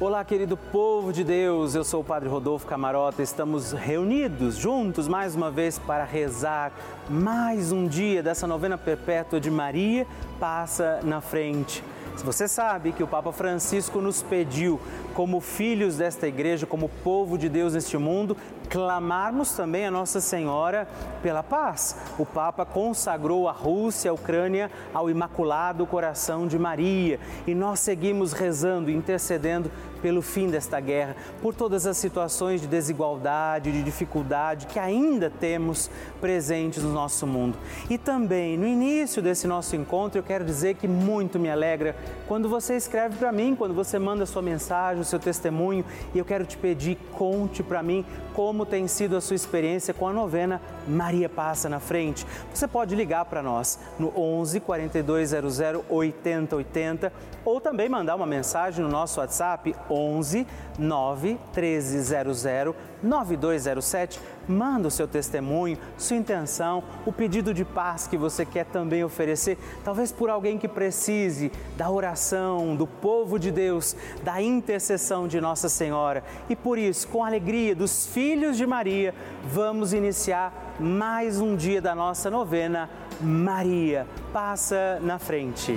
Olá, querido povo de Deus, eu sou o Padre Rodolfo Camarota. Estamos reunidos juntos mais uma vez para rezar mais um dia dessa novena perpétua de Maria Passa na Frente. Você sabe que o Papa Francisco nos pediu, como filhos desta igreja, como povo de Deus neste mundo, clamarmos também a Nossa Senhora pela paz. O Papa consagrou a Rússia, a Ucrânia ao Imaculado Coração de Maria e nós seguimos rezando, intercedendo pelo fim desta guerra, por todas as situações de desigualdade, de dificuldade que ainda temos presentes no nosso mundo. E também, no início desse nosso encontro, eu quero dizer que muito me alegra quando você escreve para mim, quando você manda sua mensagem, seu testemunho, e eu quero te pedir, conte para mim como tem sido a sua experiência com a novena Maria Passa na Frente. Você pode ligar para nós no 11 4200 8080 ou também mandar uma mensagem no nosso WhatsApp 11 9 1300 9207. Manda o seu testemunho, sua intenção, o pedido de paz que você quer também oferecer, talvez por alguém que precise da oração do povo de Deus, da intercessão de Nossa Senhora. E por isso, com a alegria dos filhos de Maria, vamos iniciar mais um dia da nossa novena. Maria, passa na frente.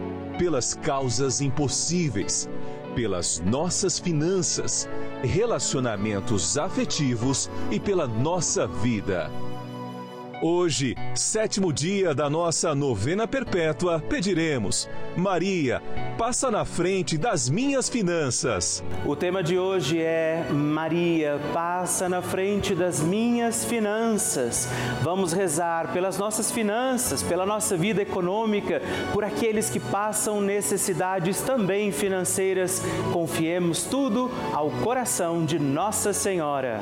pelas causas impossíveis, pelas nossas finanças, relacionamentos afetivos e pela nossa vida. Hoje, sétimo dia da nossa novena perpétua, pediremos: Maria, passa na frente das minhas finanças. O tema de hoje é Maria, passa na frente das minhas finanças. Vamos rezar pelas nossas finanças, pela nossa vida econômica, por aqueles que passam necessidades também financeiras. Confiemos tudo ao coração de Nossa Senhora.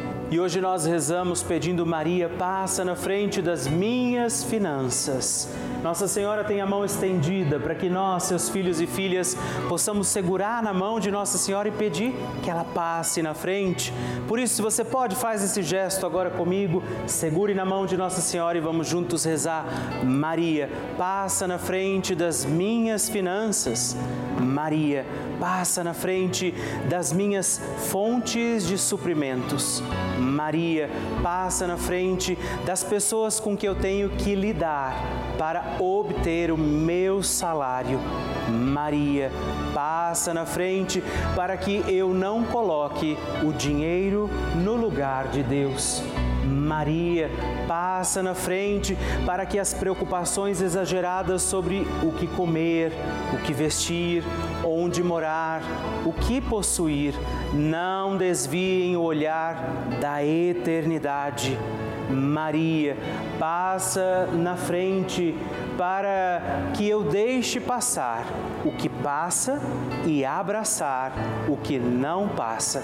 E hoje nós rezamos pedindo Maria, passa na frente das minhas finanças. Nossa Senhora tem a mão estendida para que nós, seus filhos e filhas, possamos segurar na mão de Nossa Senhora e pedir que ela passe na frente. Por isso, se você pode, faz esse gesto agora comigo, segure na mão de Nossa Senhora e vamos juntos rezar. Maria, passa na frente das minhas finanças. Maria, passa na frente das minhas fontes de suprimentos. Maria, passa na frente das pessoas com que eu tenho que lidar para obter o meu salário. Maria, passa na frente para que eu não coloque o dinheiro no lugar de Deus. Maria, passa na frente para que as preocupações exageradas sobre o que comer, o que vestir, onde morar, o que possuir, não desviem o olhar da eternidade. Maria, passa na frente para que eu deixe passar o que passa e abraçar o que não passa.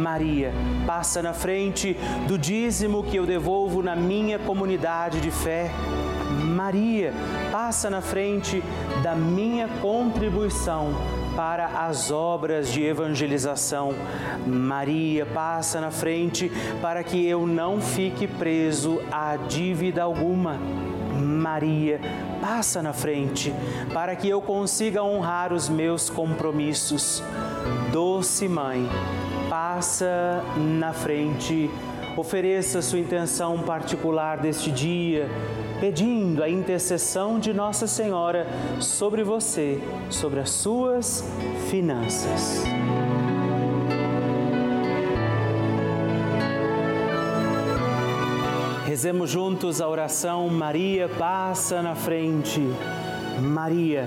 Maria, passa na frente do dízimo que eu devolvo na minha comunidade de fé. Maria, passa na frente da minha contribuição para as obras de evangelização. Maria, passa na frente para que eu não fique preso a dívida alguma. Maria, passa na frente para que eu consiga honrar os meus compromissos. Doce Mãe, passa na frente, ofereça sua intenção particular deste dia, pedindo a intercessão de Nossa Senhora sobre você, sobre as suas finanças. Rezemos juntos a oração Maria passa na frente. Maria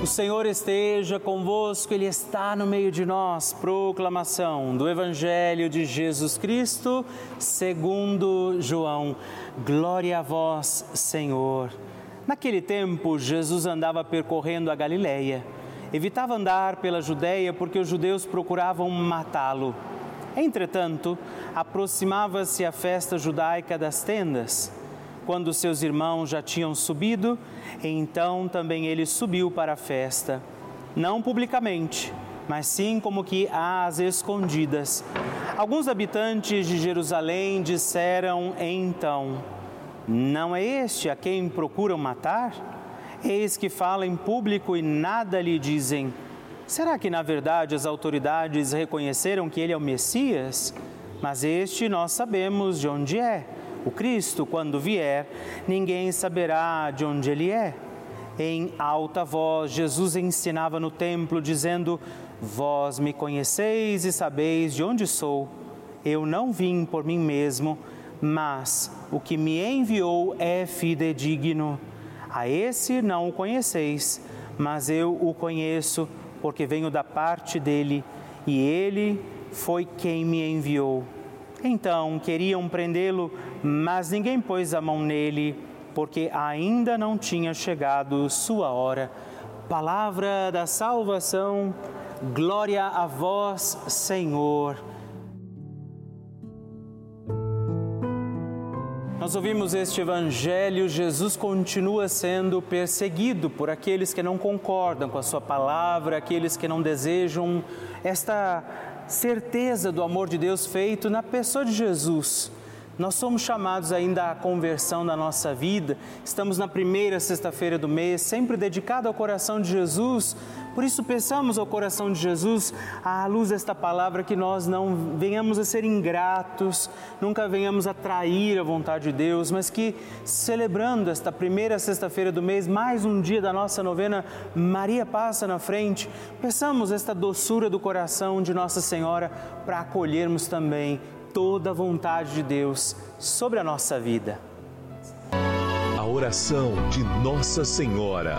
O Senhor esteja convosco, Ele está no meio de nós. Proclamação do Evangelho de Jesus Cristo, segundo João. Glória a vós, Senhor. Naquele tempo, Jesus andava percorrendo a Galileia. Evitava andar pela Judéia porque os judeus procuravam matá-lo. Entretanto, aproximava-se a festa judaica das tendas. Quando seus irmãos já tinham subido, então também ele subiu para a festa, não publicamente, mas sim como que às escondidas. Alguns habitantes de Jerusalém disseram então: Não é este a quem procuram matar? Eis que fala em público e nada lhe dizem. Será que na verdade as autoridades reconheceram que ele é o Messias? mas este nós sabemos de onde é. O Cristo, quando vier, ninguém saberá de onde ele é. Em alta voz, Jesus ensinava no templo, dizendo: Vós me conheceis e sabeis de onde sou. Eu não vim por mim mesmo, mas o que me enviou é fidedigno. A esse não o conheceis, mas eu o conheço, porque venho da parte dele, e ele foi quem me enviou. Então queriam prendê-lo, mas ninguém pôs a mão nele, porque ainda não tinha chegado sua hora. Palavra da salvação, glória a vós, Senhor. Nós ouvimos este evangelho, Jesus continua sendo perseguido por aqueles que não concordam com a sua palavra, aqueles que não desejam esta certeza do amor de Deus feito na pessoa de Jesus. Nós somos chamados ainda à conversão da nossa vida. Estamos na primeira sexta-feira do mês, sempre dedicado ao coração de Jesus. Por isso, peçamos ao coração de Jesus, à luz desta palavra, que nós não venhamos a ser ingratos, nunca venhamos a trair a vontade de Deus, mas que, celebrando esta primeira sexta-feira do mês, mais um dia da nossa novena, Maria passa na frente, peçamos esta doçura do coração de Nossa Senhora para acolhermos também toda a vontade de Deus sobre a nossa vida. A oração de Nossa Senhora.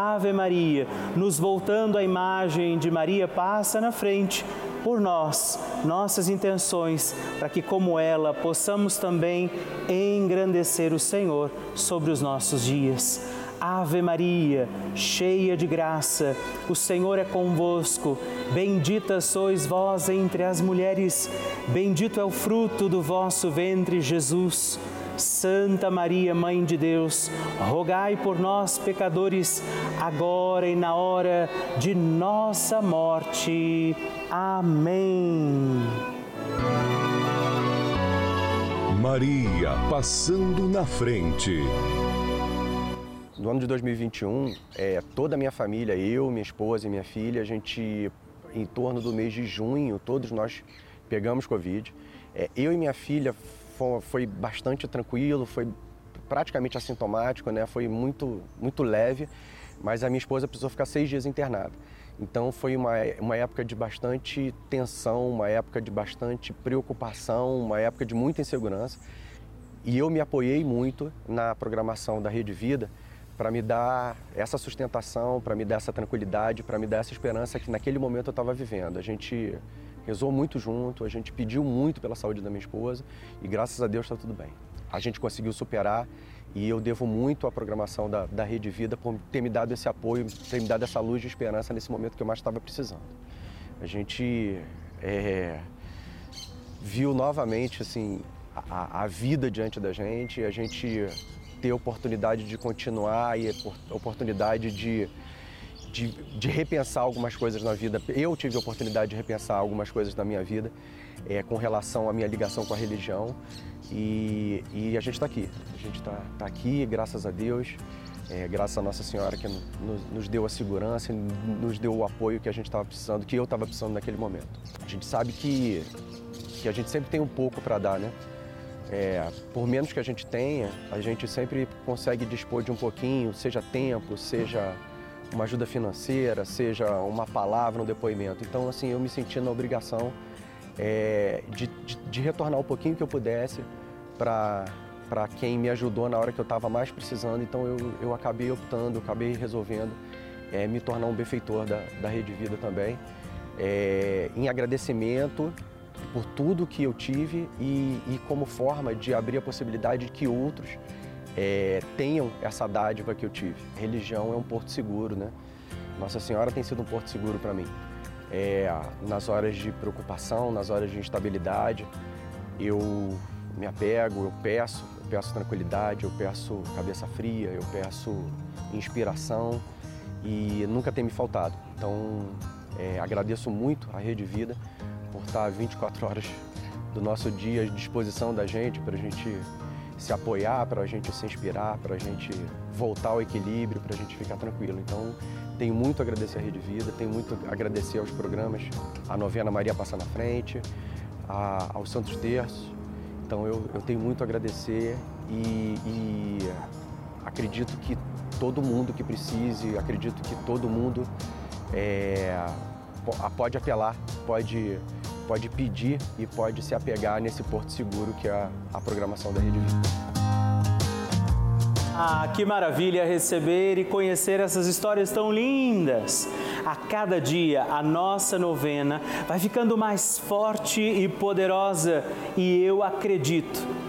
Ave Maria, nos voltando à imagem de Maria passa na frente por nós, nossas intenções, para que, como ela, possamos também engrandecer o Senhor sobre os nossos dias. Ave Maria, cheia de graça, o Senhor é convosco. Bendita sois vós entre as mulheres, bendito é o fruto do vosso ventre, Jesus. Santa Maria, Mãe de Deus, rogai por nós, pecadores, agora e na hora de nossa morte. Amém. Maria passando na frente. No ano de 2021, é, toda a minha família, eu, minha esposa e minha filha, a gente, em torno do mês de junho, todos nós pegamos Covid. É, eu e minha filha foi, foi bastante tranquilo, foi praticamente assintomático, né? Foi muito, muito leve, mas a minha esposa precisou ficar seis dias internada. Então foi uma, uma época de bastante tensão, uma época de bastante preocupação, uma época de muita insegurança. E eu me apoiei muito na programação da Rede Vida para me dar essa sustentação, para me dar essa tranquilidade, para me dar essa esperança que naquele momento eu estava vivendo. A gente rezou muito junto, a gente pediu muito pela saúde da minha esposa e graças a Deus está tudo bem. A gente conseguiu superar e eu devo muito à programação da, da Rede Vida por ter me dado esse apoio, ter me dado essa luz de esperança nesse momento que eu mais estava precisando. A gente é, viu novamente assim a, a, vida diante da gente, a gente ter oportunidade de continuar e oportunidade de de, de, repensar algumas coisas na vida. Eu tive a oportunidade de repensar algumas coisas na minha vida é, com relação à minha ligação com a religião e, e a gente está aqui. A gente está tá aqui, graças a Deus, é, graças a Nossa Senhora que nos, nos deu a segurança, nos deu o apoio que a gente estava precisando, que eu estava precisando naquele momento. A gente sabe que, que a gente sempre tem um pouco para dar, né? É, por menos que a gente tenha, a gente sempre consegue dispor de um pouquinho, seja tempo, seja uma ajuda financeira, seja uma palavra, um depoimento. Então, assim, eu me senti na obrigação é, de, de, de, retornar um pouquinho que eu pudesse para para quem me ajudou na hora que eu estava mais precisando. Então, eu, eu acabei optando, acabei resolvendo é, me tornar um benfeitor da, da Rede Vida também, é, em agradecimento por tudo que eu tive e, e como forma de abrir a possibilidade de que outros é, tenham essa dádiva que eu tive. Religião é um porto seguro, né? Nossa Senhora tem sido um porto seguro para mim. É, nas horas de preocupação, nas horas de instabilidade, eu me apego, eu peço, eu peço tranquilidade, eu peço cabeça fria, eu peço inspiração e nunca tem me faltado. Então, é, agradeço muito a Rede Vida por estar 24 horas do nosso dia à disposição da gente, para a gente se apoiar, para a gente se inspirar, para a gente voltar ao equilíbrio, para a gente ficar tranquilo. Então, tenho muito a agradecer a Rede Vida, tenho muito a agradecer aos programas, a novena Maria Passa na Frente, a, aos Santos Terços. Então, eu, eu tenho muito a agradecer e, e acredito que todo mundo que precise, acredito que todo mundo é, pode apelar, pode pode pedir e pode se apegar nesse porto seguro que é a, programação da Rede Vida. Ah, que maravilha receber e conhecer essas histórias tão lindas! A cada dia a nossa novena vai ficando mais forte e poderosa e eu acredito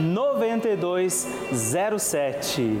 9207.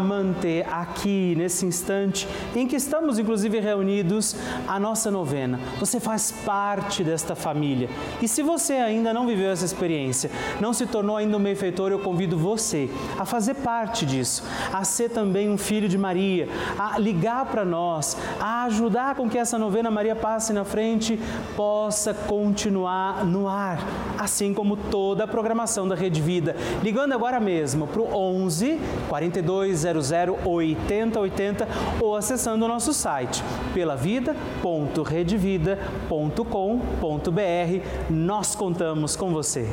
manter aqui, nesse instante em que estamos, inclusive, reunidos, a nossa novena. Você faz parte desta família. E se você ainda não viveu essa experiência, não se tornou ainda um benfeitor, eu convido você a fazer parte disso, a ser também um filho de Maria, a ligar para nós, a ajudar com que essa novena Maria passe na frente possa continuar no ar, assim como toda a programação da Rede Vida. Ligando agora mesmo para o 11 42 8080 ou acessando o nosso site pelavida.redevida.com.br. Nós contamos com você.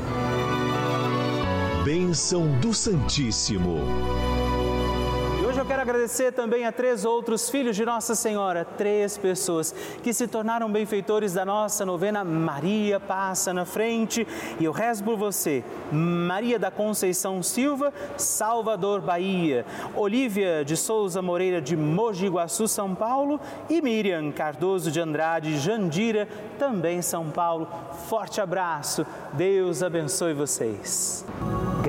Bênção do Santíssimo agradecer também a três outros filhos de Nossa Senhora, três pessoas que se tornaram benfeitores da nossa novena Maria Passa na Frente. E eu rezo por você, Maria da Conceição Silva, Salvador, Bahia, Olívia de Souza Moreira de Mogi Guaçu, São Paulo e Miriam Cardoso de Andrade, Jandira, também São Paulo. Forte abraço, Deus abençoe vocês.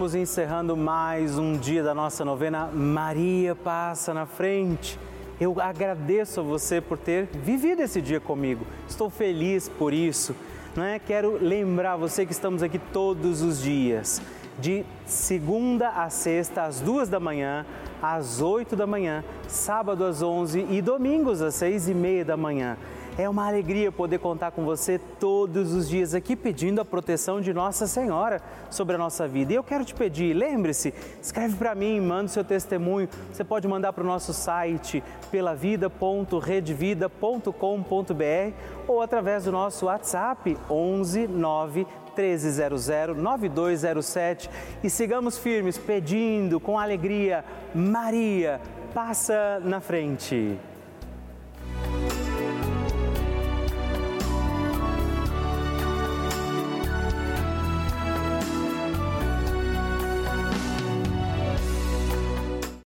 Estamos encerrando mais um dia da nossa novena Maria Passa na Frente. Eu agradeço a você por ter vivido esse dia comigo. Estou feliz por isso. Não é? Quero lembrar você que estamos aqui todos os dias, de segunda a sexta, às duas da manhã, às oito da manhã, sábado às onze e domingos às seis e meia da manhã. É uma alegria poder contar com você todos os dias aqui pedindo a proteção de Nossa Senhora sobre a nossa vida. E eu quero te pedir, lembre-se, escreve para mim, manda o seu testemunho. Você pode mandar para o nosso site pelavida.redvida.com.br ou através do nosso WhatsApp 11 9 1300 9207 e sigamos firmes pedindo com alegria, Maria, passa na frente.